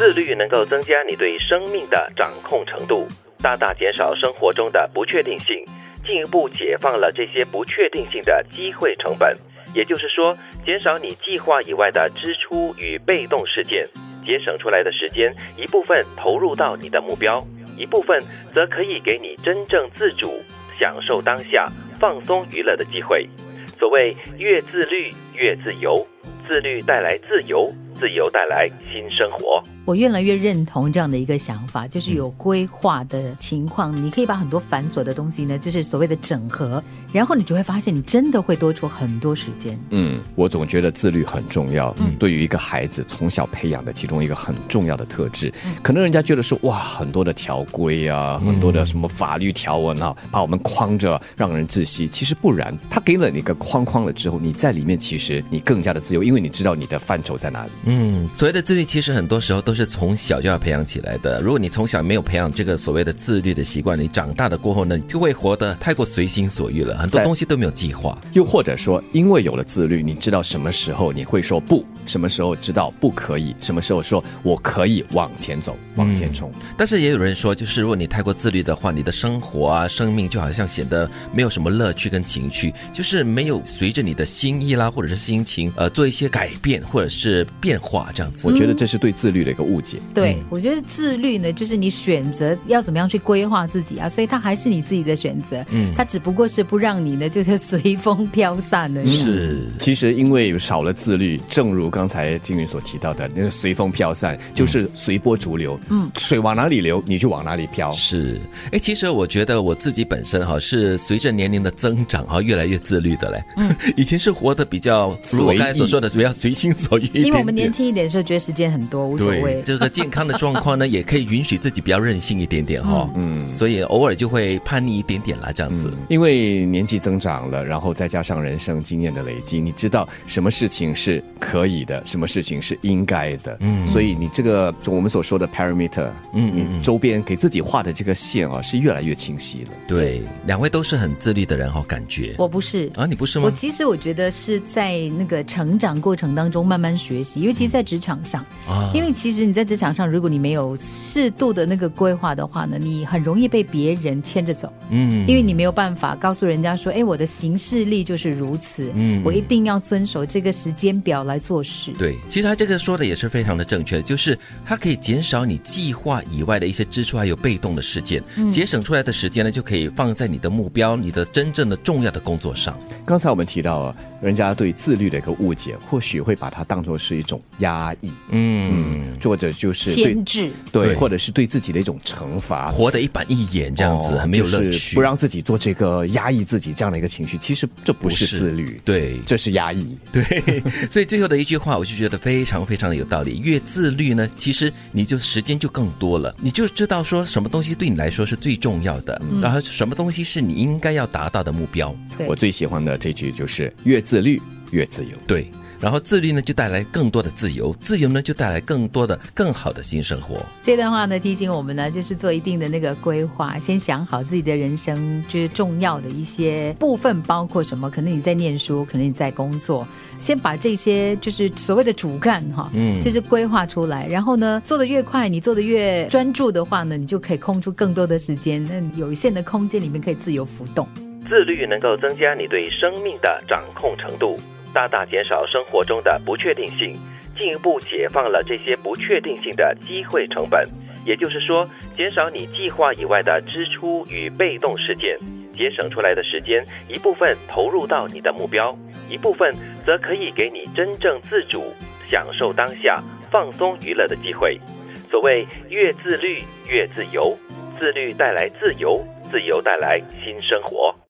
自律能够增加你对生命的掌控程度，大大减少生活中的不确定性，进一步解放了这些不确定性的机会成本。也就是说，减少你计划以外的支出与被动事件，节省出来的时间一部分投入到你的目标，一部分则可以给你真正自主、享受当下、放松娱乐的机会。所谓越自律越自由，自律带来自由，自由带来新生活。我越来越认同这样的一个想法，就是有规划的情况，你可以把很多繁琐的东西呢，就是所谓的整合，然后你就会发现，你真的会多出很多时间。嗯，我总觉得自律很重要。嗯，对于一个孩子从小培养的其中一个很重要的特质，可能人家觉得说哇，很多的条规啊，很多的什么法律条文啊，把我们框着，让人窒息。其实不然，他给了你一个框框了之后，你在里面其实你更加的自由，因为你知道你的范畴在哪里。嗯，所谓的自律，其实很多时候都是。从小就要培养起来的。如果你从小没有培养这个所谓的自律的习惯，你长大的过后呢，就会活得太过随心所欲了，很多东西都没有计划。又或者说，因为有了自律，你知道什么时候你会说不，什么时候知道不可以，什么时候说我可以往前走、往前冲。但是也有人说，就是如果你太过自律的话，你的生活啊、生命就好像显得没有什么乐趣跟情趣，就是没有随着你的心意啦，或者是心情呃做一些改变或者是变化这样子。我觉得这是对自律的一个。误解，对我觉得自律呢，就是你选择要怎么样去规划自己啊，所以它还是你自己的选择，嗯，它只不过是不让你呢，就是随风飘散的。是，其实因为少了自律，正如刚才金云所提到的那个随风飘散，就是随波逐流，嗯，水往哪里流，你就往哪里飘。是，哎，其实我觉得我自己本身哈是随着年龄的增长哈，越来越自律的嘞。嗯，以前是活得比较如我刚才所说的比较随心所欲，因为我们年轻一点的时候觉得时间很多，无所谓。这个健康的状况呢，也可以允许自己比较任性一点点哈，嗯，所以偶尔就会叛逆一点点啦，这样子。因为年纪增长了，然后再加上人生经验的累积，你知道什么事情是可以的，什么事情是应该的，嗯，所以你这个就我们所说的 parameter，嗯嗯，周边给自己画的这个线啊，是越来越清晰了。对，两位都是很自律的人哈，感觉。我不是啊，你不是吗？我其实我觉得是在那个成长过程当中慢慢学习，尤其在职场上啊，因为其实。你在职场上，如果你没有适度的那个规划的话呢，你很容易被别人牵着走。嗯，因为你没有办法告诉人家说，哎，我的行事力就是如此。嗯，我一定要遵守这个时间表来做事。对，其实他这个说的也是非常的正确，就是它可以减少你计划以外的一些支出，还有被动的事件，节省出来的时间呢，就可以放在你的目标、你的真正的重要的工作上。刚才我们提到，人家对自律的一个误解，或许会把它当做是一种压抑。嗯，做。者就是牵制，对，或者是对自己的一种惩罚，活得一板一眼这样子，很没有乐趣，不让自己做这个压抑自己这样的一个情绪，其实这不是自律，对，这是压抑，对。所以最后的一句话，我就觉得非常非常的有道理。越自律呢，其实你就时间就更多了，你就知道说什么东西对你来说是最重要的，然后什么东西是你应该要达到的目标。我最喜欢的这句就是越自律越自由，对。然后自律呢，就带来更多的自由；自由呢，就带来更多的、更好的新生活。这段话呢，提醒我们呢，就是做一定的那个规划，先想好自己的人生就是重要的一些部分，包括什么？可能你在念书，可能你在工作，先把这些就是所谓的主干哈，嗯，就是规划出来。然后呢，做的越快，你做的越专注的话呢，你就可以空出更多的时间，那有限的空间里面可以自由浮动。自律能够增加你对生命的掌控程度。大大减少生活中的不确定性，进一步解放了这些不确定性的机会成本。也就是说，减少你计划以外的支出与被动事件，节省出来的时间一部分投入到你的目标，一部分则可以给你真正自主、享受当下、放松娱乐的机会。所谓越自律越自由，自律带来自由，自由带来新生活。